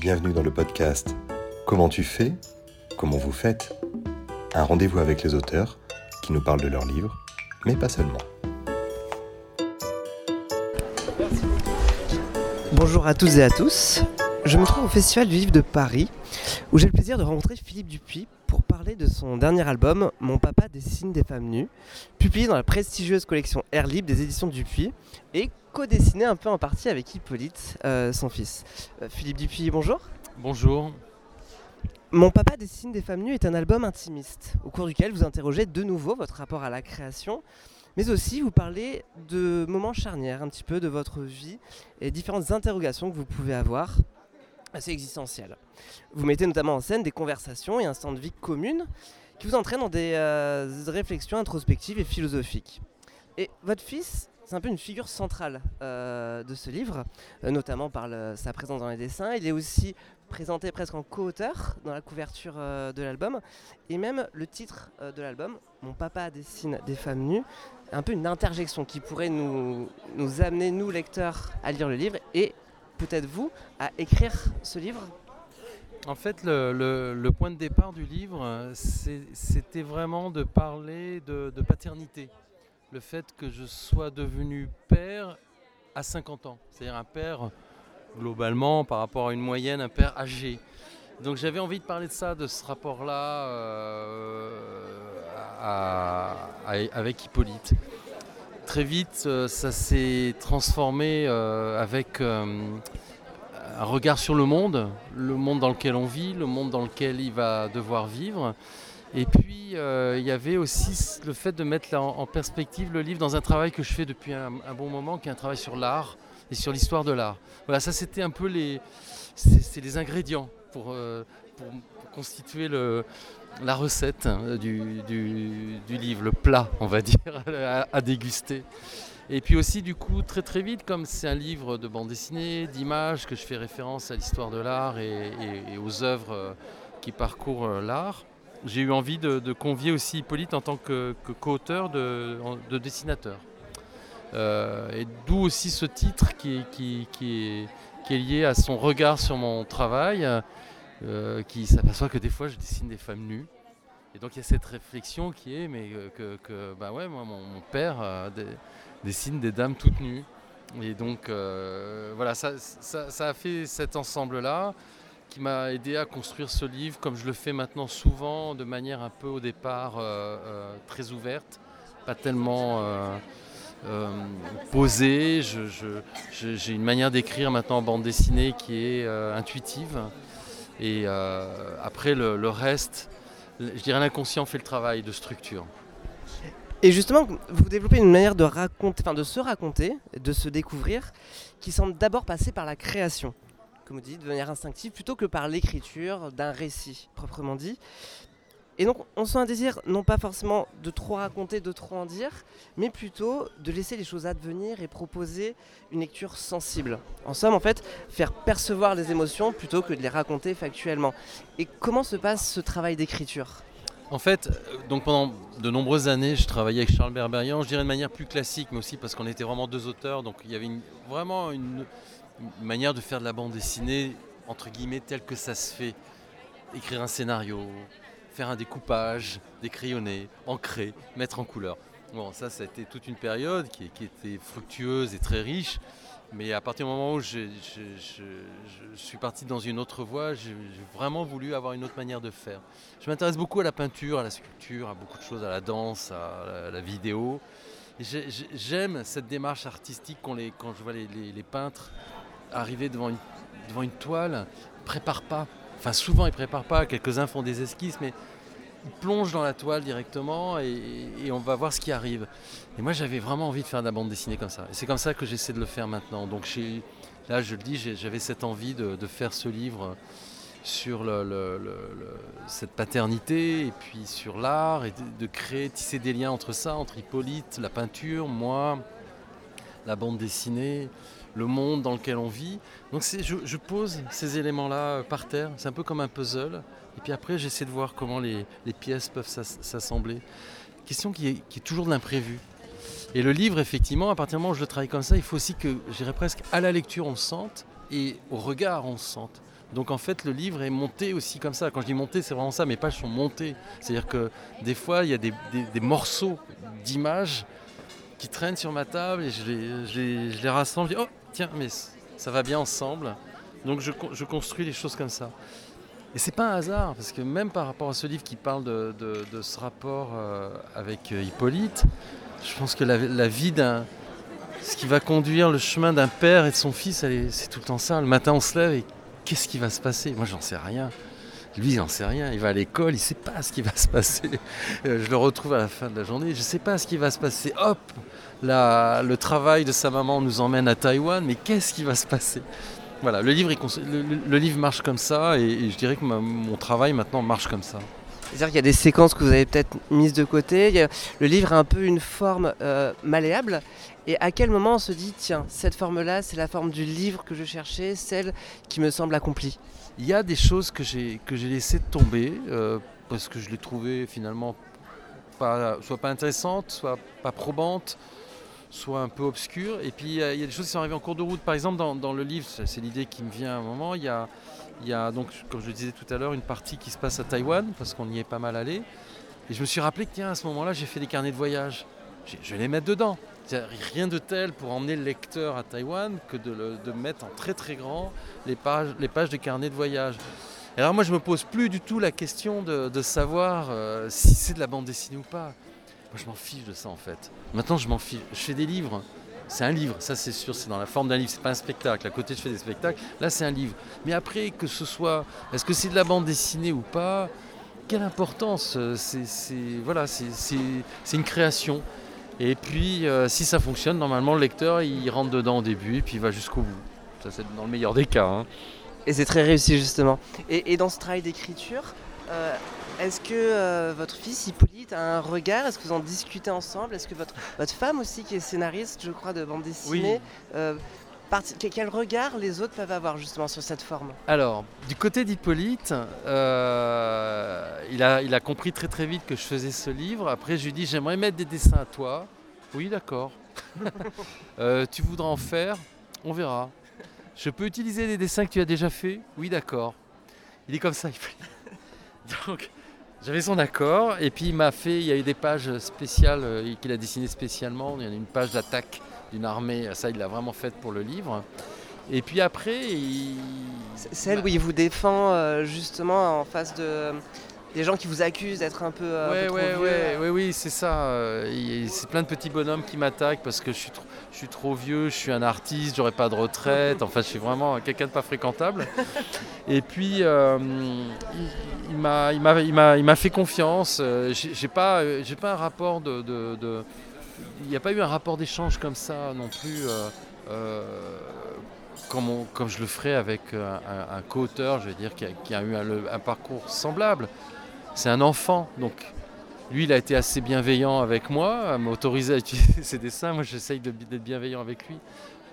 Bienvenue dans le podcast Comment tu fais Comment vous faites Un rendez-vous avec les auteurs qui nous parlent de leurs livres, mais pas seulement. Bonjour à toutes et à tous. Je me trouve au Festival du Livre de Paris, où j'ai le plaisir de rencontrer Philippe Dupuis parler de son dernier album, Mon papa dessine des femmes nues, publié dans la prestigieuse collection Air Libre des éditions Dupuis, et co-dessiné un peu en partie avec Hippolyte, euh, son fils. Euh, Philippe Dupuis, bonjour. Bonjour. Mon papa dessine des femmes nues est un album intimiste, au cours duquel vous interrogez de nouveau votre rapport à la création, mais aussi vous parlez de moments charnières, un petit peu de votre vie et différentes interrogations que vous pouvez avoir assez existentielles. Vous mettez notamment en scène des conversations et un stand de vie communes qui vous entraînent dans des euh, réflexions introspectives et philosophiques. Et votre fils, c'est un peu une figure centrale euh, de ce livre, euh, notamment par sa présence dans les dessins. Il est aussi présenté presque en co-auteur dans la couverture de l'album. Et même le titre de l'album, Mon papa dessine des femmes nues, un peu une interjection qui pourrait nous, nous amener, nous lecteurs, à lire le livre et peut-être vous à écrire ce livre en fait, le, point de départ du livre, c'était vraiment de parler de, paternité. Le fait que je sois devenu père à 50 ans. C'est-à-dire un père, globalement, par rapport à une moyenne, un père âgé. Donc j'avais envie de parler de ça, de ce rapport-là euh, avec Hippolyte. Très vite, euh, ça s'est transformé euh, avec un regard sur le monde, le monde dans lequel on vit, le monde dans lequel il va devoir vivre. Et puis, euh, il y avait aussi le fait de mettre en, perspective le livre dans un travail que je fais depuis un, bon moment, qui est un travail sur l'art et sur l'histoire de l'art. Voilà, ça c'était un peu les, c'est, les ingrédients pour, euh, constituer le, la recette hein, du, livre, le plat, on va dire, à déguster. Et puis aussi, du coup, très très vite, comme c'est un livre de bande dessinée, d'images, que je fais référence à l'histoire de l'art et, aux œuvres euh, qui parcourent euh, l'art, j'ai eu envie de, convier aussi Hippolyte en tant que, co-auteur de, dessinateur. Euh, et d'où aussi ce titre qui, qui, est, lié à son regard sur mon travail, qui s'aperçoit que des fois je dessine des femmes nues. Et donc il y a cette réflexion qui est, mais que, que bah ouais, moi, mon, père dessine des dames toutes nues. Et donc euh, voilà, ça, a fait cet ensemble-là qui m'a aidé à construire ce livre comme je le fais maintenant souvent, de manière un peu au départ euh, euh, très ouverte, pas tellement posée. J'ai une manière d'écrire maintenant en bande dessinée qui est intuitive. Et après le, le reste, je dirais l'inconscient fait le travail de structure. Et justement, vous développez une manière de raconter, enfin de se raconter, de se découvrir, qui semble d'abord passer par la création, comme vous dites, de manière instinctive, plutôt que par l'écriture d'un récit proprement dit. Et donc, on sent un désir, non pas forcément de trop raconter, de trop en dire, mais plutôt de laisser les choses advenir et proposer une lecture sensible. En somme, en fait, faire percevoir les émotions plutôt que de les raconter factuellement. Et comment se passe ce travail d'écriture? En fait, euh, donc pendant de nombreuses années, je travaillais avec Charles Berberian, je dirais de manière plus classique, mais aussi parce qu'on était vraiment deux auteurs, donc il y avait vraiment une, manière de faire de la bande dessinée, entre guillemets, telle que ça se fait. Écrire un scénario, faire un découpage, décrayonner, ancrer, mettre en couleur. Bon, ça, ça a été toute une période qui était fructueuse et très riche. Mais à partir du moment où je, suis parti dans une autre voie, j'ai vraiment voulu avoir une autre manière de faire. Je m'intéresse beaucoup à la peinture, à la sculpture, à beaucoup de choses, à la danse, à la, vidéo. J'aime cette démarche artistique quand, je vois les, peintres arriver devant une, devant une toile, ils préparent pas. Enfin, souvent ils préparent pas. Quelques-uns font des esquisses, mais il plonge dans la toile directement et, on va voir ce qui arrive. Et moi j'avais vraiment envie de faire de la bande dessinée comme ça. Et c'est comme ça que j'essaie de le faire maintenant. Donc là je le dis, j'avais cette envie de, faire ce livre sur cette paternité et puis sur l'art et de, créer, tisser des liens entre ça, entre Hippolyte, la peinture, moi, la bande dessinée, le monde dans lequel on vit. Donc je, pose ces éléments-là par terre, c'est un peu comme un puzzle. Et puis après, j'essaie de voir comment les, pièces peuvent s'assembler. Question qui est, toujours de l'imprévu. Et le livre, effectivement, à partir du moment où je le travaille comme ça, il faut aussi que, j'irais presque, à la lecture, on se sente et au regard, on se sente. Donc en fait, le livre est monté aussi comme ça. Quand je dis monté, c'est vraiment ça. Mes pages sont montées. C'est-à-dire que des fois, il y a des, morceaux d'images qui traînent sur ma table et je les, rassemble. Je dis, oh, tiens, mais ça va bien ensemble. Donc je, je construis les choses comme ça. Et c'est pas un hasard, parce que même par rapport à ce livre qui parle de, ce rapport euh, avec euh, Hippolyte, je pense que la, la vie d'un. Ce qui va conduire le chemin d'un père et de son fils, c'est tout le temps ça. Le matin, on se lève et qu'est-ce qui va se passer? Moi, j'en sais rien. Lui, il n'en sait rien. Il va à l'école, il ne sait pas ce qui va se passer. Euh, je le retrouve à la fin de la journée, je ne sais pas ce qui va se passer. Hop, le travail de sa maman nous emmène à Taïwan, mais qu'est-ce qui va se passer? Voilà, le livre, marche comme ça, et, je dirais que mon travail maintenant marche comme ça. C'est-à-dire qu'il y a des séquences que vous avez peut-être mises de côté. le livre a un peu une forme euh, malléable. Et à quel moment on se dit, tiens, cette forme-là, c'est la forme du livre que je cherchais, celle qui me semble accomplie? Il y a des choses que j'ai, laissées tomber euh, parce que je les trouvais finalement soit pas intéressantes, soit pas probantes, soit un peu obscures. Et puis il y, a, des choses qui sont arrivées en cours de route. Par exemple, dans, le livre, c'est l'idée qui me vient à un moment, il y a, il y a donc, comme je le disais tout à l'heure, une partie qui se passe à Taïwan parce qu'on y est pas mal allé. Et je me suis rappelé que tiens, à ce moment-là, j'ai fait des carnets de voyage. Je vais les mettre dedans rien de tel pour emmener le lecteur à Taïwan que de, mettre en très très grand les pages, les pages de carnet de voyage. Et alors moi je me pose plus du tout la question de, savoir euh, si c'est de la bande dessinée ou pas. Moi je m'en fiche de ça en fait. Maintenant je m'en fiche. Je fais des livres. C'est un livre, ça c'est sûr, c'est dans la forme d'un livre, c'est pas un spectacle. À côté je fais des spectacles, là c'est un livre. Mais après que ce soit, est-ce que c'est de la bande dessinée ou pas, quelle importance C'est voilà, c'est une création. Et puis, euh, si ça fonctionne, normalement, le lecteur, il rentre dedans au début et puis il va jusqu'au bout. Ça, c'est dans le meilleur des cas. Hein. Et c'est très réussi, justement. Et, dans ce travail d'écriture, euh, est-ce que euh, votre fils Hippolyte a un regard? Est-ce que vous en discutez ensemble? Est-ce que votre, votre femme aussi, qui est scénariste, je crois, de bande dessinée, quel regard les autres peuvent avoir justement sur cette forme? Alors, du côté d'Hippolyte, euh, il, a, il a compris très très vite que je faisais ce livre. Après, je lui ai dit j'aimerais mettre des dessins à toi. Oui, d'accord. Euh, tu voudras en faire On verra. Je peux utiliser des dessins que tu as déjà fait Oui, d'accord. Il est comme ça, Hippolyte. Donc, j'avais son accord. Et puis, il m'a fait, il y a eu des pages spéciales euh, qu'il a dessinées spécialement. Il y en a une page d'attaque d'une armée. Ça, il l'a vraiment faite pour le livre. Et puis après, il... Celle où il vous défend euh, justement en face de des gens qui vous accusent d'être un peu, euh, ouais, vieux. Ouais, ouais, oui, c'est ça. Euh, c'est plein de petits bonhommes qui m'attaquent parce que je suis, trop, je suis trop vieux, je suis un artiste, j'aurai pas de retraite. Enfin, je suis vraiment quelqu'un de pas fréquentable. Et puis, il, m'a fait confiance. J'ai pas, j'ai pas un rapport de il n'y a pas eu un rapport d'échange comme ça non plus, euh, euh, comme, je le ferais avec un, co-auteur, je veux dire, qui a, eu un, parcours semblable. C'est un enfant, donc lui, il a été assez bienveillant avec moi, à à utiliser ses dessins. Moi, j'essaye d'être bienveillant avec lui.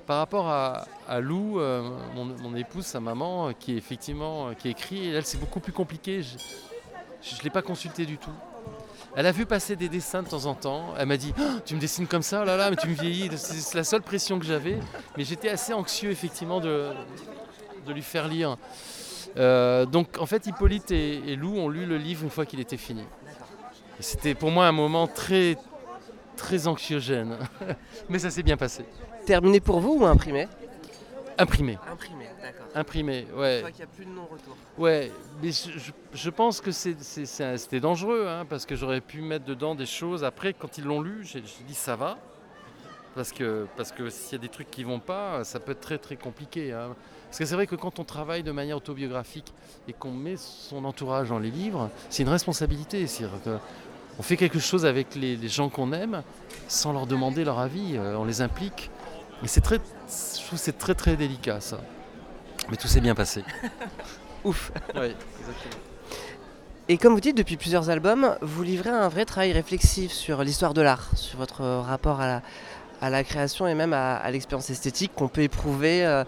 Par rapport à, Lou, euh, mon, épouse, sa maman, qui effectivement qui écrit, elle, c'est beaucoup plus compliqué. Je ne l'ai pas consulté du tout. Elle a vu passer des dessins de temps en temps. Elle m'a dit oh, Tu me dessines comme ça, oh là là, mais tu me vieillis. C'est la seule pression que j'avais. Mais j'étais assez anxieux, effectivement, de, de lui faire lire. Euh, donc, en fait, Hippolyte et, Lou ont lu le livre une fois qu'il était fini. C'était pour moi un moment très, très anxiogène. mais ça s'est bien passé. Terminé pour vous ou imprimé? Imprimé. Imprimé, d'accord. Imprimé, ouais. qu'il n'y a plus de non-retour. Ouais, mais je, pense que c'était dangereux, hein, parce que j'aurais pu mettre dedans des choses. Après, quand ils l'ont lu, j'ai dit ça va. Parce que, parce que s'il y a des trucs qui vont pas, ça peut être très très compliqué. Hein. Parce que c'est vrai que quand on travaille de manière autobiographique et qu'on met son entourage dans les livres, c'est une responsabilité. On fait quelque chose avec les, gens qu'on aime sans leur demander leur avis, euh, on les implique. Mais c'est très, je trouve c'est très très délicat ça. Mais tout s'est bien passé. Ouf. Oui, exactement. Et comme vous dites, depuis plusieurs albums, vous livrez un vrai travail réflexif sur l'histoire de l'art, sur votre rapport à la, à la création et même à, l'expérience esthétique qu'on peut éprouver euh,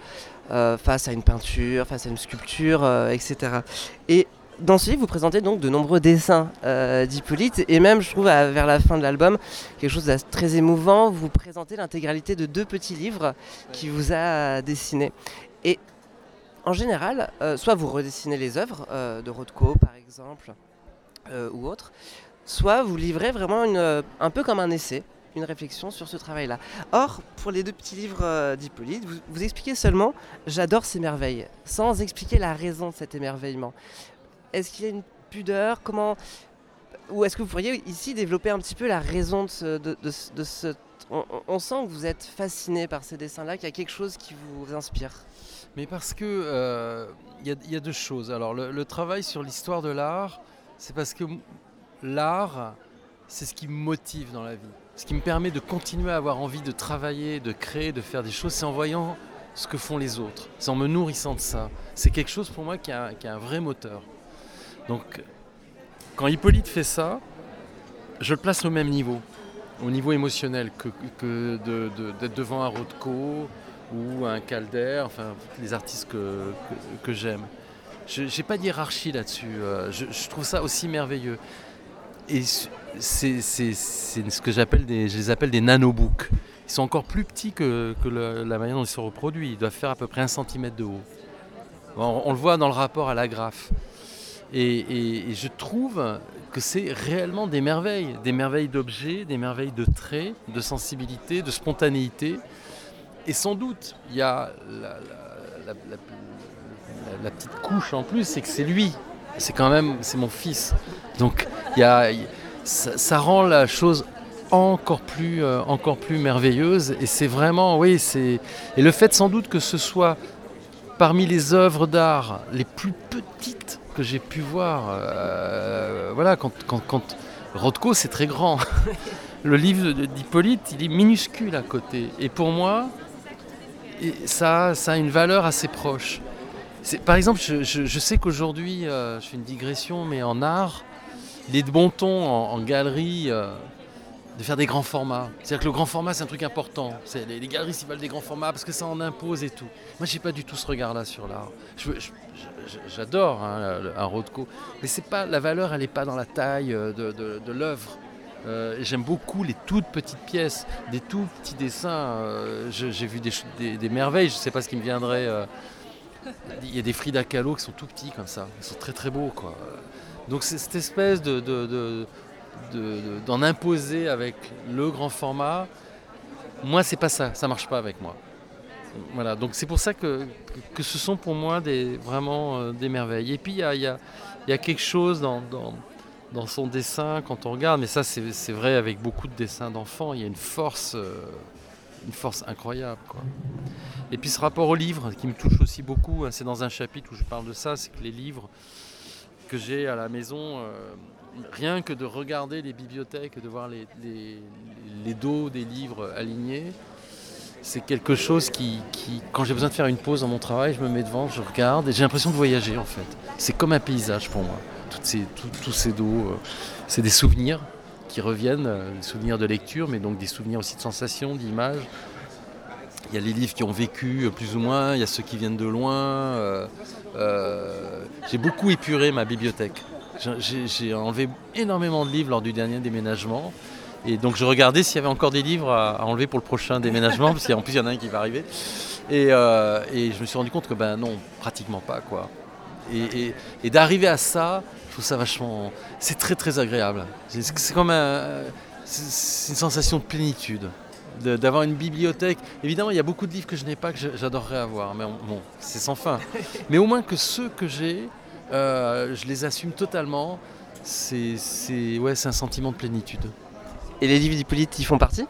euh, face à une peinture, face à une sculpture, euh, etc. Et dans ce livre, vous présentez donc de nombreux dessins euh, d'Hippolyte et même, je trouve, vers la fin de l'album, quelque chose de très émouvant. Vous présentez l'intégralité de deux petits livres qu'il vous a dessinés. Et en général, soit vous redessinez les œuvres de Rothko par exemple, ou autres, soit vous livrez vraiment une, un peu comme un essai, une réflexion sur ce travail-là. Or, pour les deux petits livres d'Hippolyte, vous, vous, expliquez seulement J'adore ces merveilles, sans expliquer la raison de cet émerveillement. Est-ce qu'il y a une pudeur? Comment ou est-ce que vous pourriez ici développer un petit peu la raison de ce... De, on, sent que vous êtes fasciné par ces dessins-là, qu'il y a quelque chose qui vous inspire? Mais parce que euh, il y, a deux choses. Alors le, travail sur l'histoire de l'art, c'est parce que l'art, c'est ce qui me motive dans la vie. Ce qui me permet de continuer à avoir envie de travailler, de créer, de faire des choses, c'est en voyant ce que font les autres. C'est en me nourrissant de ça. C'est quelque chose pour moi qui a, qui a un vrai moteur. Donc quand Hippolyte fait ça, je le place au même niveau, au niveau émotionnel, que, d'être devant un Rothko ou un Calder, enfin les artistes que, j'aime. Je n'ai pas hiérarchie là-dessus. Euh, je, trouve ça aussi merveilleux. Et c'est ce que j'appelle des, je les appelle des nanobooks. Ils sont encore plus petits que, la manière dont ils se reproduisent. Ils doivent faire à peu près un centimètre de haut. on le voit dans le rapport à l'agrafe. Et, je trouve que c'est réellement des merveilles, des merveilles d'objets, des merveilles de traits, de sensibilité, de spontanéité. Et sans doute, il y a la, petite couche en plus, c'est que c'est lui. C'est quand même, c'est mon fils. Donc, y a, ça, rend la chose encore plus, euh, encore plus merveilleuse. Et c'est vraiment, oui, c'est. Et le fait sans doute que ce soit parmi les œuvres d'art les plus petites que j'ai pu voir, euh, voilà, quand, quand, Rothko c'est très grand. le livre d'Hippolyte, il est minuscule à côté. Et pour moi, ça, ça a une valeur assez proche. Par exemple, je, sais qu'aujourd'hui, euh, je fais une digression, mais en art, il est de bon ton en, galerie. Euh, de faire des grands formats. C'est-à-dire que le grand format, c'est un truc important. Les, galeries, ils veulent des grands formats parce que ça en impose et tout. Moi, j'ai pas du tout ce regard-là sur l'art. J'adore hein, un Rothko, mais c'est pas la valeur, elle n'est pas dans la taille euh, de, l'œuvre. Euh, j'aime beaucoup les toutes petites pièces, des tout petits dessins. Euh, j'ai vu des, merveilles, je ne sais pas ce qui me viendrait. Il y a des Frida Kahlo qui sont tout petits comme ça, ils sont très très beaux. Quoi. Donc c'est cette espèce de d'en imposer avec le grand format, moi c'est pas ça, ça marche pas avec moi. Voilà, donc c'est pour ça que, que, ce sont pour moi des, vraiment euh, des merveilles. Et puis il y a, y, y a, quelque chose dans, dans, dans, son dessin quand on regarde, mais ça c'est vrai avec beaucoup de dessins d'enfants, il y a une force, euh, une force incroyable. Quoi. Et puis ce rapport au livre qui me touche aussi beaucoup, hein, c'est dans un chapitre où je parle de ça, c'est que les livres que j'ai à la maison, euh, rien que de regarder les bibliothèques, de voir les, dos des livres alignés, c'est quelque chose qui, quand j'ai besoin de faire une pause dans mon travail, je me mets devant, je regarde et j'ai l'impression de voyager en fait. C'est comme un paysage pour moi. Tous ces dos, euh, c'est des souvenirs qui reviennent, euh, des souvenirs de lecture, mais donc des souvenirs aussi de sensations, d'images. Il y a les livres qui ont vécu euh, plus ou moins, il y a ceux qui viennent de loin. j'ai beaucoup épuré ma bibliothèque. J'ai enlevé énormément de livres lors du dernier déménagement. Et donc je regardais s'il y avait encore des livres à, enlever pour le prochain déménagement, parce qu'en plus il y en a un qui va arriver. Euh, et, je me suis rendu compte que ben non, pratiquement pas quoi. Et, d'arriver à ça, je trouve ça vachement. C'est très très agréable. C'est comme un, une sensation de plénitude. D'avoir une bibliothèque. Évidemment, il y a beaucoup de livres que je n'ai pas que j'adorerais avoir, mais bon, c'est sans fin. Mais au moins que ceux que j'ai, euh, je les assume totalement. C'est ouais, un sentiment de plénitude. Et les livres d'Hippolyte, ils font partie?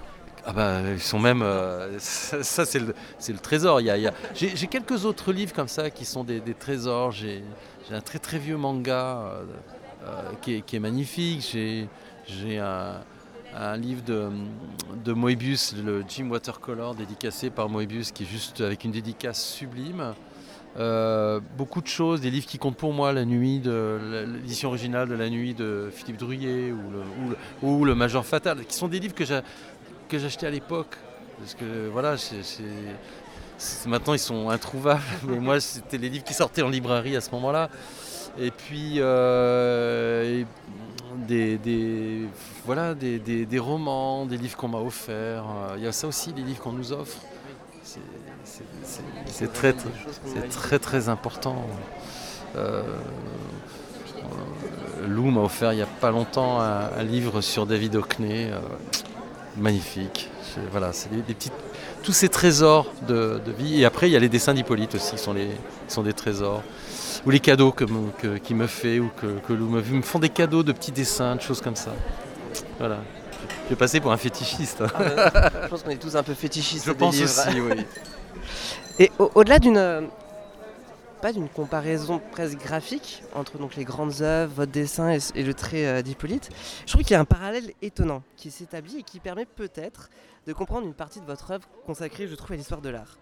Ah bah, ils sont même. Euh, ça, c'est le, le, trésor. Il y a, J'ai quelques autres livres comme ça qui sont des, trésors. J'ai un très très vieux manga euh, qui, est, qui, est, magnifique. J'ai un, un, livre de, de, Moebius, le Jim Watercolor, dédicacé par Moebius, qui est juste avec une dédicace sublime. Euh, beaucoup de choses, des livres qui comptent pour moi, La Nuit, l'édition originale de La Nuit de Philippe Druyet ou le, Major Fatal, qui sont des livres que j'achetais à l'époque. Parce que voilà, maintenant ils sont introuvables, mais moi c'était les livres qui sortaient en librairie à ce moment-là. Et puis euh, des, voilà, des, romans, des livres qu'on m'a offerts. Il y a ça aussi, des livres qu'on nous offre C'est très, très, très important. Euh, Lou m'a offert il n'y a pas longtemps un, livre sur David Hockney. Euh, magnifique. Voilà, c'est des, petites, tous ces trésors de, vie. Et après, il y a les dessins d'Hippolyte aussi, qui sont, les, sont des trésors. Ou les cadeaux que, qu'il me fait, ou que, Lou me, me font des cadeaux de petits dessins, de choses comme ça. Voilà. Je vais passer pour un fétichiste. Ah je pense qu'on est tous un peu fétichistes. Je pense aussi, oui. Et au-delà d'une pas d'une comparaison presque graphique entre donc les grandes œuvres, votre dessin et, le trait euh, d'Hippolyte, je trouve qu'il y a un parallèle étonnant qui s'établit et qui permet peut-être de comprendre une partie de votre œuvre consacrée, je trouve, à l'histoire de l'art.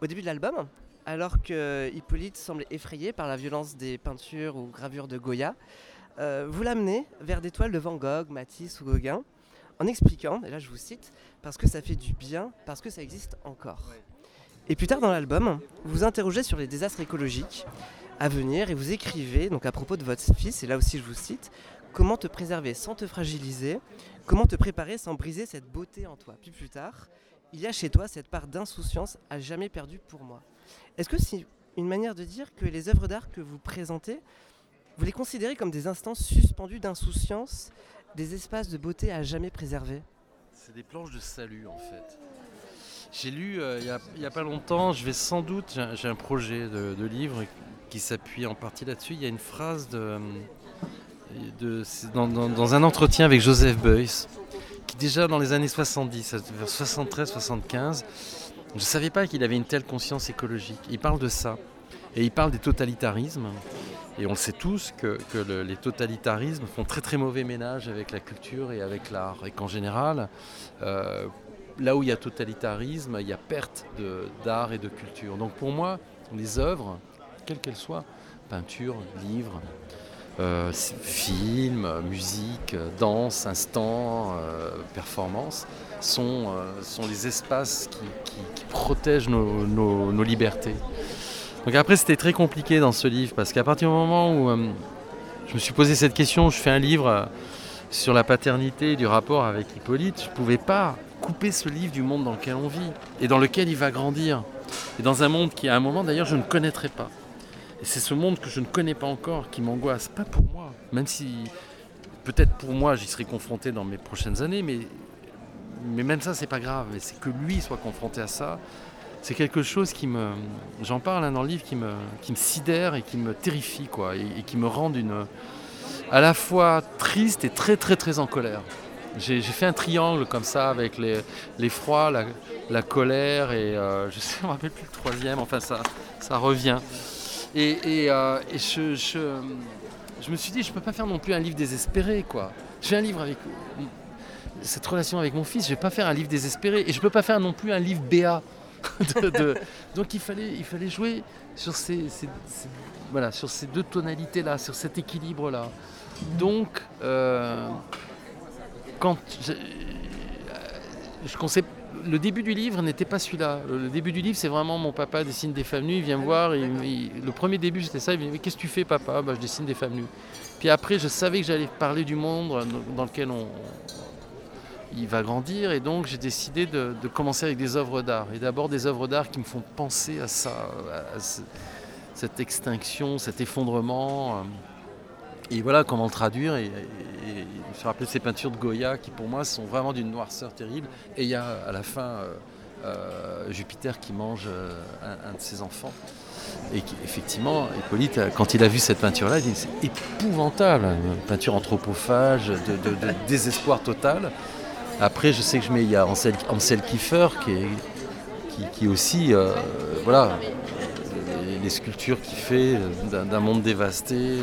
Au début de l'album, alors que Hippolyte semble effrayé par la violence des peintures ou gravures de Goya, euh, vous l'amenez vers des toiles de Van Gogh, Matisse ou Gauguin, en expliquant, et là je vous cite, parce que ça fait du bien, parce que ça existe encore. Et plus tard dans l'album, vous vous interrogez sur les désastres écologiques à venir et vous écrivez, donc à propos de votre fils, et là aussi je vous cite, comment te préserver sans te fragiliser, comment te préparer sans briser cette beauté en toi? Puis plus tard, il y a chez toi cette part d'insouciance à jamais perdue pour moi. Est-ce que c'est une manière de dire que les œuvres d'art que vous présentez, vous les considérez comme des instants suspendus d'insouciance, des espaces de beauté à jamais préserver C'est des planches de salut en fait. J'ai lu euh, il n'y a, pas longtemps, je vais sans doute, j'ai un projet de, livre qui s'appuie en partie là-dessus. Il y a une phrase de, dans, un entretien avec Joseph Beuys, qui déjà dans les années 70, vers 73-75, je ne savais pas qu'il avait une telle conscience écologique. Il parle de ça. Et il parle des totalitarismes. Et on le sait tous que, les totalitarismes font très très mauvais ménage avec la culture et avec l'art. Et qu'en général, euh, là où il y a totalitarisme, il y a perte d'art et de culture. Donc pour moi, les œuvres, quelles qu'elles soient, peinture, livre, euh, film, musique, danse, instant, euh, performance, sont, euh, sont les espaces qui, protègent nos, libertés. Donc après c'était très compliqué dans ce livre parce qu'à partir du moment où je me suis posé cette question, je fais un livre sur la paternité du rapport avec Hippolyte, je ne pouvais pas couper ce livre du monde dans lequel on vit et dans lequel il va grandir. Et dans un monde qui, à un moment d'ailleurs, je ne connaîtrai pas. Et c'est ce monde que je ne connais pas encore qui m'angoisse, pas pour moi, même si peut-être pour moi j'y serai confronté dans mes prochaines années, mais, mais même ça c'est pas grave. Mais c'est que lui soit confronté à ça, c'est quelque chose qui me, j'en parle hein, dans le livre, qui me, sidère et qui me terrifie quoi, et, et qui me rend une, à la fois triste et très très très en colère. J'ai fait un triangle comme ça avec l'effroi, la, la, colère et euh, je sais, me rappelle plus le troisième, enfin ça, revient. Et, euh, je, me suis dit, je ne peux pas faire non plus un livre désespéré. quoi. J'ai un livre avec cette relation avec mon fils, je ne vais pas faire un livre désespéré et je ne peux pas faire non plus un livre béat. Donc il fallait, il fallait jouer sur ces, voilà, sur ces deux tonalités-là, sur cet équilibre-là. Donc, euh, quand je, je le début du livre n'était pas celui-là. Le début du livre, c'est vraiment mon papa dessine des femmes nues, il vient me voir. Et, le premier début, c'était ça. Il me dit Mais qu'est-ce que tu fais, papa? Bah, Je dessine des femmes nues. Puis après, je savais que j'allais parler du monde dans lequel on, il va grandir. Et donc, j'ai décidé de, commencer avec des œuvres d'art. Et d'abord, des œuvres d'art qui me font penser à ça, à cette extinction, cet effondrement. Et voilà comment le traduire. Et, je me rappeler ces peintures de Goya qui pour moi sont vraiment d'une noirceur terrible. Et il y a à la fin euh, euh, Jupiter qui mange euh, un, de ses enfants. Et effectivement, Hippolyte, quand il a vu cette peinture-là, il dit c'est épouvantable, une peinture anthropophage, de, désespoir total. Après, je sais que je mets, il y a Ansel, Kiefer qui est qui, aussi, voilà, les, sculptures qu'il fait d'un monde dévasté.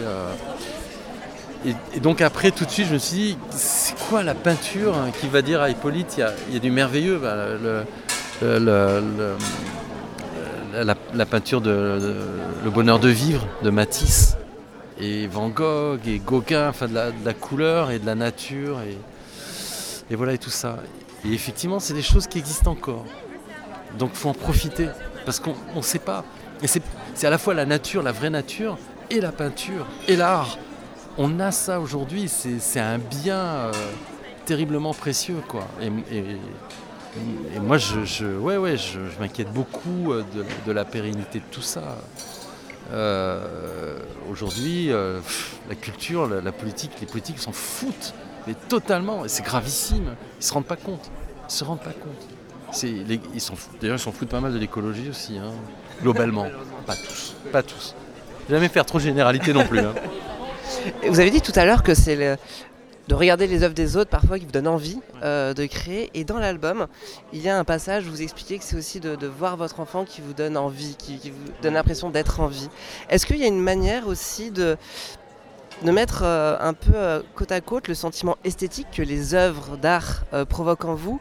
Et, donc après, tout de suite, je me suis dit, c'est quoi la peinture hein, qui va dire à Hippolyte, il y a, du merveilleux bah, la, peinture de, Le bonheur de vivre de Matisse et Van Gogh et Gauguin, enfin de la, couleur et de la nature et, voilà et tout ça. Et effectivement, c'est des choses qui existent encore. Donc faut en profiter parce qu'on ne sait pas. Et c'est à la fois la nature, la vraie nature, et la peinture, et l'art on a ça aujourd'hui, c'est un bien euh, terriblement précieux. Quoi. Et, et moi, je, ouais, ouais, je, m'inquiète beaucoup de, la pérennité de tout ça. Aujourd'hui, la culture, la, politique, les politiques s'en foutent, mais totalement, et c'est gravissime. Ils se rendent pas compte. Ils se rendent pas compte. ils sont, d'ailleurs, ils s'en foutent pas mal de l'écologie aussi, hein, globalement. pas tous, pas tous. Jamais faire trop de généralité non plus. Hein. Vous avez dit tout à l'heure que c'est de regarder les œuvres des autres parfois qui vous donne envie euh, de créer. Et dans l'album, il y a un passage où vous expliquez que c'est aussi de, voir votre enfant qui vous donne envie, qui, vous donne l'impression d'être en vie. Est-ce qu'il y a une manière aussi de, de mettre euh, un peu euh, côte à côte le sentiment esthétique que les œuvres d'art provoquent en vous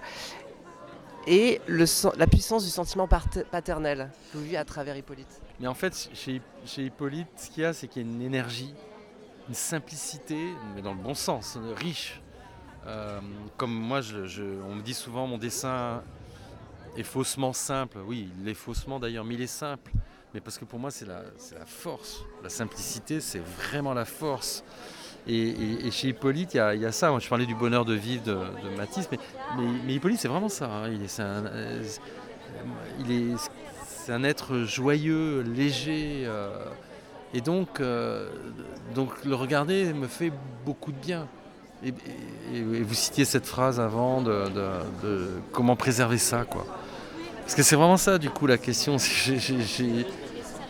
et le, la puissance du sentiment paternel vu à travers Hippolyte? Mais en fait, chez, chez Hippolyte, ce qu'il y a, c'est qu'il y a une énergie une simplicité, mais dans le bon sens, riche. Euh, comme moi, je, on me dit souvent mon dessin est faussement simple. Oui, il est faussement d'ailleurs, mais il est simple. Mais parce que pour moi, c'est la, la, force. La simplicité, c'est vraiment la force. Et, chez Hippolyte, il y, a ça. Je parlais du bonheur de vivre de, Matisse, mais, mais, Hippolyte, c'est vraiment ça. Hein. Il est, c'est un, euh, il est, c'est un être joyeux, léger. Euh, et donc, euh, donc le regarder me fait beaucoup de bien. Et, vous citiez cette phrase avant de, comment préserver ça, quoi. Parce que c'est vraiment ça, du coup, la question.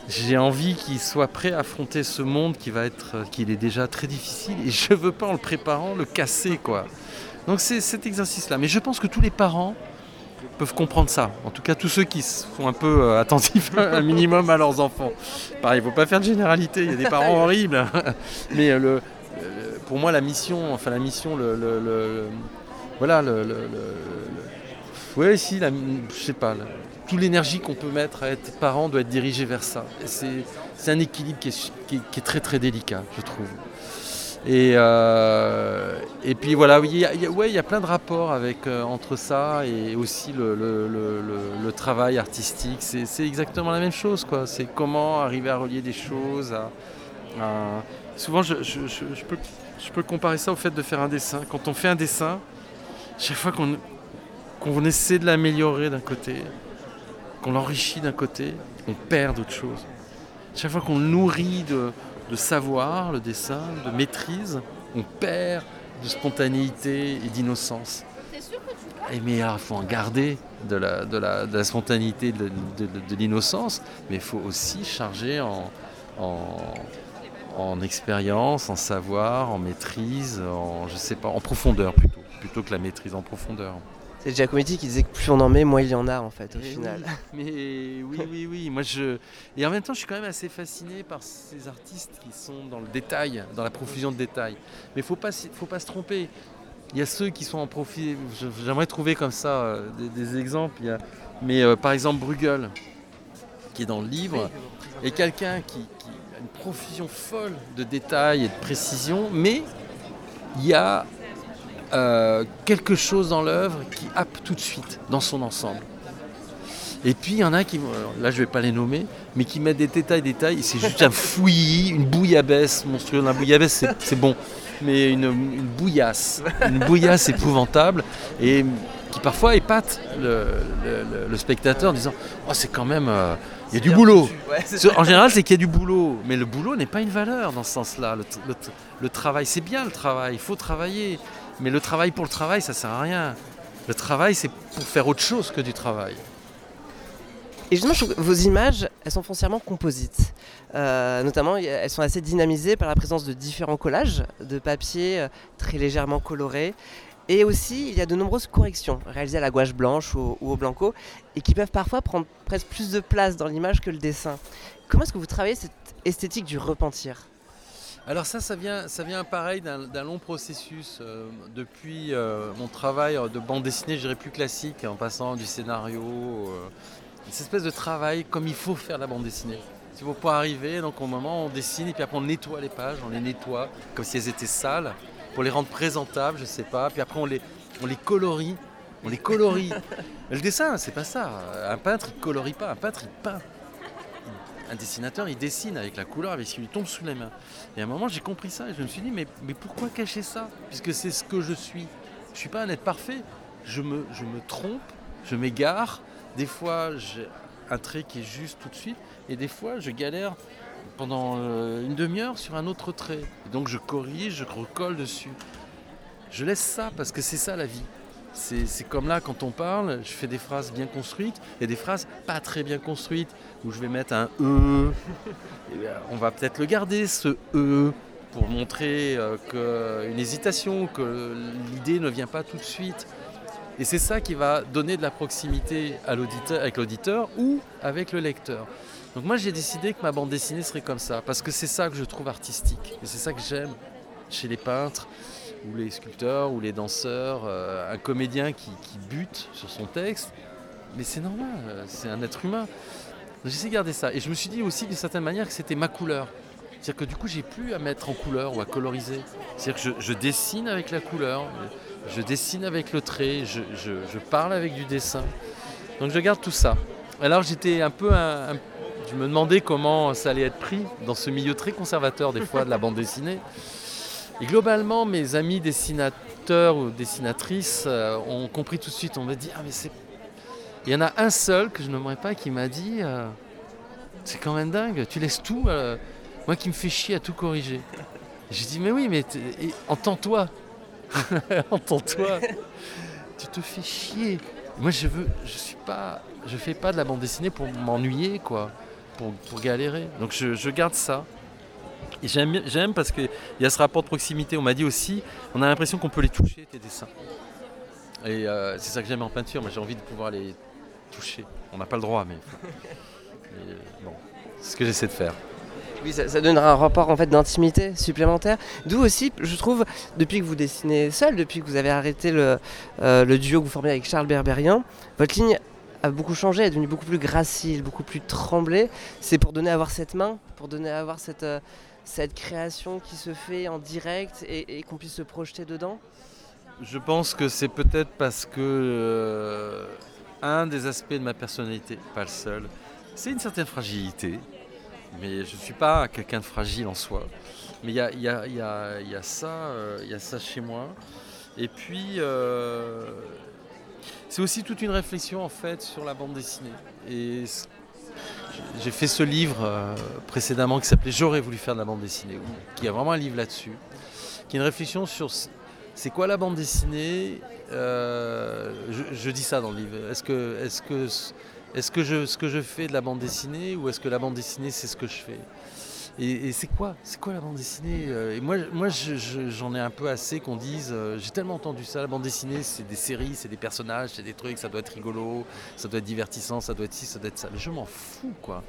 J'ai envie qu'il soit prêt à affronter ce monde qui va être, qu'il est déjà très difficile, et je veux pas en le préparant le casser, quoi. Donc c'est cet exercice-là. Mais je pense que tous les parents peuvent comprendre ça. En tout cas, tous ceux qui sont un peu euh, attentifs un minimum à leurs enfants. Pareil, il ne faut pas faire de généralité, il y a des parents horribles. Mais euh, le, pour moi, la mission, enfin la mission, le, voilà, le, ouais, si, la, je sais pas, toute l'énergie qu'on peut mettre à être parent doit être dirigée vers ça. C'est un équilibre qui est, très très délicat, je trouve. Et, euh, et puis voilà, il y, a, ouais, y a plein de rapports avec, euh, entre ça et aussi le, le, travail artistique. C'est exactement la même chose. C'est comment arriver à relier des choses. Souvent, je, peux, je peux comparer ça au fait de faire un dessin. Quand on fait un dessin, chaque fois qu'on qu'on essaie de l'améliorer d'un côté, qu'on l'enrichit d'un côté, on perd d'autres choses. Chaque fois qu'on nourrit de, de savoir, le dessin, de maîtrise, on perd de spontanéité et d'innocence. Et mais il faut en garder de la, de la, spontanéité, de, de, l'innocence, mais il faut aussi charger en, en, expérience, en savoir, en maîtrise, en, je sais pas, en profondeur plutôt, plutôt que la maîtrise en profondeur. C'est Giacometti qui disait que plus on en met, moins il y en a en fait au final. mais oui, oui, oui. Moi, je... Et en même temps, je suis quand même assez fasciné par ces artistes qui sont dans le détail, dans la profusion de détails. Mais il ne faut pas, faut pas se tromper. Il y a ceux qui sont en profit. J'aimerais trouver comme ça euh, des, exemples. Il Mais euh, par exemple, Bruegel, qui est dans le livre, est quelqu'un qui, qui a une profusion folle de détails et de précision, mais il y a euh, quelque chose dans l'œuvre qui happe tout de suite dans son ensemble. Et puis il y en a qui, là je vais pas les nommer, mais qui mettent des détails, détails, c'est juste un fouillis, une bouillabaisse monstrueuse. La bouillabaisse c'est bon, mais une, bouillasse, une bouillasse épouvantable, et qui parfois épate le, spectateur en disant Oh c'est quand même. Euh, il y a du boulot. en général, c'est qu'il y a du boulot. Mais le boulot n'est pas une valeur dans ce sens-là. le travail, c'est bien le travail, il faut travailler. Mais le travail pour le travail, ça sert à rien. Le travail, c'est pour faire autre chose que du travail. Et justement, vos images, elles sont foncièrement composites. Euh, notamment, elles sont assez dynamisées par la présence de différents collages de papier euh, très légèrement colorés. Et aussi, il y a de nombreuses corrections réalisées à la gouache blanche ou, au blanco et qui peuvent parfois prendre presque plus de place dans l'image que le dessin. Comment est-ce que vous travaillez cette esthétique du repentir? Alors ça, ça vient, ça vient pareil d'un long processus. Euh, depuis euh, mon travail de bande dessinée, je dirais plus classique, en passant du scénario, euh, cette espèce de travail comme il faut faire la bande dessinée. Pas arriver, donc au moment on dessine et puis après on nettoie les pages, on les nettoie comme si elles étaient sales, pour les rendre présentables, je sais pas. Puis après on les, on les colorie, on les colorie. le dessin, c'est pas ça. Un peintre, il colorie pas, un peintre, il peint un dessinateur, il dessine avec la couleur, avec ce qui lui tombe sous les mains. Et à un moment, j'ai compris ça et je me suis dit, mais, pourquoi cacher ça? Puisque c'est ce que je suis. Je ne suis pas un être parfait. Je me, je me trompe je m'égare. Des fois, j'ai un trait qui est juste tout de suite. Et des fois, je galère pendant euh, une demi-heure sur un autre trait. Et donc, je corrige, je recolle dessus. Je laisse ça parce que c'est ça la vie. C'est comme là, quand on parle, je fais des phrases bien construites et des phrases pas très bien construites, où je vais mettre un E. on va peut-être le garder, ce E, pour montrer euh, une hésitation, que l'idée ne vient pas tout de suite. Et c'est ça qui va donner de la proximité à avec l'auditeur ou avec le lecteur. Donc moi j'ai décidé que ma bande dessinée serait comme ça, parce que c'est ça que je trouve artistique. Et c'est ça que j'aime chez les peintres, ou les sculpteurs, ou les danseurs, euh, un comédien qui, bute sur son texte. Mais c'est normal, euh, c'est un être humain. J'essaie de garder ça. Et je me suis dit aussi d'une certaine manière que c'était ma couleur. C'est-à-dire que du coup, j'ai plus à mettre en couleur ou à coloriser. C'est-à-dire que je, dessine avec la couleur, je dessine avec le trait, je, parle avec du dessin. Donc je garde tout ça. Alors j'étais un peu je me demandais comment ça allait être pris dans ce milieu très conservateur des fois de la bande dessinée. Et globalement, mes amis dessinateurs ou dessinatrices euh, ont compris tout de suite. On m'a dit ah mais c'est, il y en a un seul que je n'aimerais pas qui m'a dit euh, c'est quand même dingue. Tu laisses tout. Euh, moi qui me fais chier à tout corriger. J'ai dit mais oui mais entends-toi, entends-toi. tu te fais chier. Moi je veux, je suis pas, je fais pas de la bande dessinée pour m'ennuyer quoi, pour, galérer. Donc je garde ça. J'aime parce qu'il y a ce rapport de proximité. On m'a dit aussi, on a l'impression qu'on peut les toucher, tes dessins. Et euh, c'est ça que j'aime en peinture, moi j'ai envie de pouvoir les toucher. On n'a pas le droit, mais, euh, bon, c'est ce que j'essaie de faire. Oui, ça, donnera un rapport en fait d'intimité supplémentaire. D'où aussi, je trouve, depuis que vous dessinez seul, depuis que vous avez arrêté le, euh, le duo que vous formez avec Charles Berberian, votre ligne a beaucoup changé, est devenue beaucoup plus gracile, beaucoup plus tremblée. C'est pour donner à voir cette main, pour donner à voir cette, cette création qui se fait en direct et, qu'on puisse se projeter dedans Je pense que c'est peut-être parce que euh, un des aspects de ma personnalité, pas le seul, c'est une certaine fragilité. Mais je ne suis pas quelqu'un de fragile en soi. Mais il y a, ça, ça chez moi. Et puis, euh, c'est aussi toute une réflexion en fait sur la bande dessinée. J'ai fait ce livre euh, précédemment qui s'appelait J'aurais voulu faire de la bande dessinée, qui a vraiment un livre là-dessus, qui est une réflexion sur c'est quoi la bande dessinée. Euh, je, dis ça dans le livre. Est-ce que, est que, est que je, ce que je fais de la bande dessinée ou est-ce que la bande dessinée c'est ce que je fais? Et, c'est quoi C'est quoi la bande dessinée euh, moi, moi j'en ai un peu assez qu'on dise, euh, j'ai tellement entendu ça, la bande dessinée, c'est des séries, c'est des personnages, c'est des trucs, ça doit être rigolo, ça doit être divertissant, ça doit être ci, ça doit être ça. Mais je m'en fous, quoi.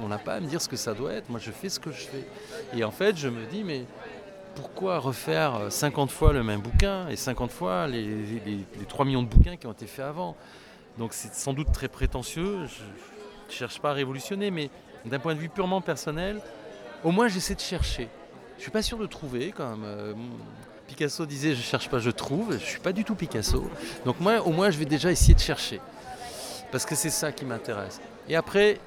on n'a pas à me dire ce que ça doit être, moi je fais ce que je fais. Et en fait, je me dis, mais pourquoi refaire 50 fois le même bouquin et 50 fois les, les, 3 millions de bouquins qui ont été faits avant? Donc c'est sans doute très prétentieux, je ne cherche pas à révolutionner, mais d'un point de vue purement personnel, au moins j'essaie de chercher. Je suis pas sûr de trouver, comme euh, Picasso disait, je cherche pas, je trouve. Je suis pas du tout Picasso. Donc moi, au moins, je vais déjà essayer de chercher, parce que c'est ça qui m'intéresse. Et après,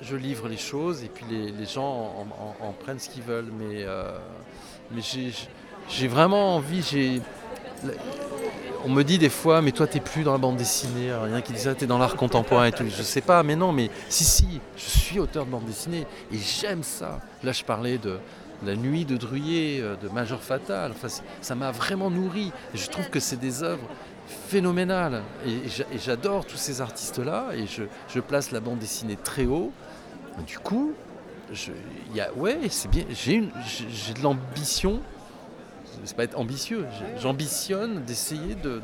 je livre les choses et puis les, gens en, prennent ce qu'ils veulent. Mais, euh, mais j'ai vraiment envie. J'ai on me dit des fois, mais toi t'es plus dans la bande dessinée, rien qui dit ça, t'es dans l'art contemporain et tout. Je sais pas, mais non, mais si, si, je suis auteur de bande dessinée et j'aime ça. Là, je parlais de La Nuit de Druyer, euh, de Major Fatal. Enfin, ça m'a vraiment nourri. Et je trouve que c'est des œuvres phénoménales. Et, j'adore tous ces artistes-là et je, place la bande dessinée très haut. Du coup, je, y a, ouais, c'est bien. J'ai de l'ambition c'est pas être ambitieux, j'ambitionne d'essayer de,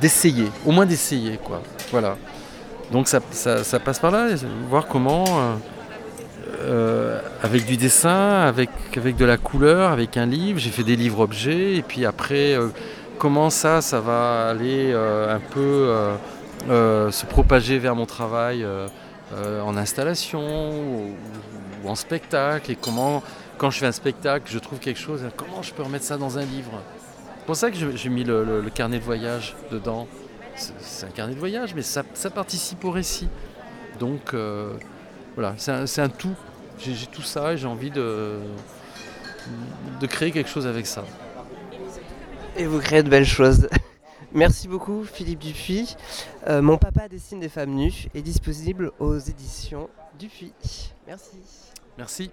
d'essayer, au moins d'essayer quoi. Voilà. Donc ça, passe par là, voir comment euh, euh, avec du dessin, avec, avec de la couleur, avec un livre, j'ai fait des livres objets, et puis après euh, comment ça, ça va aller un peu se propager vers mon travail en installation ou en spectacle, et comment quand je fais un spectacle, je trouve quelque chose, comment je peux remettre ça dans un livre? C'est pour ça que j'ai mis le, carnet de voyage dedans. C'est un carnet de voyage, mais ça, participe au récit. Donc euh, voilà, c'est un, tout. J'ai tout ça et j'ai envie de, de créer quelque chose avec ça. Et vous créez de belles choses. Merci beaucoup Philippe Dupuis. Euh, Mon papa dessine des femmes nues est disponible aux éditions Dupuis. Merci. Merci.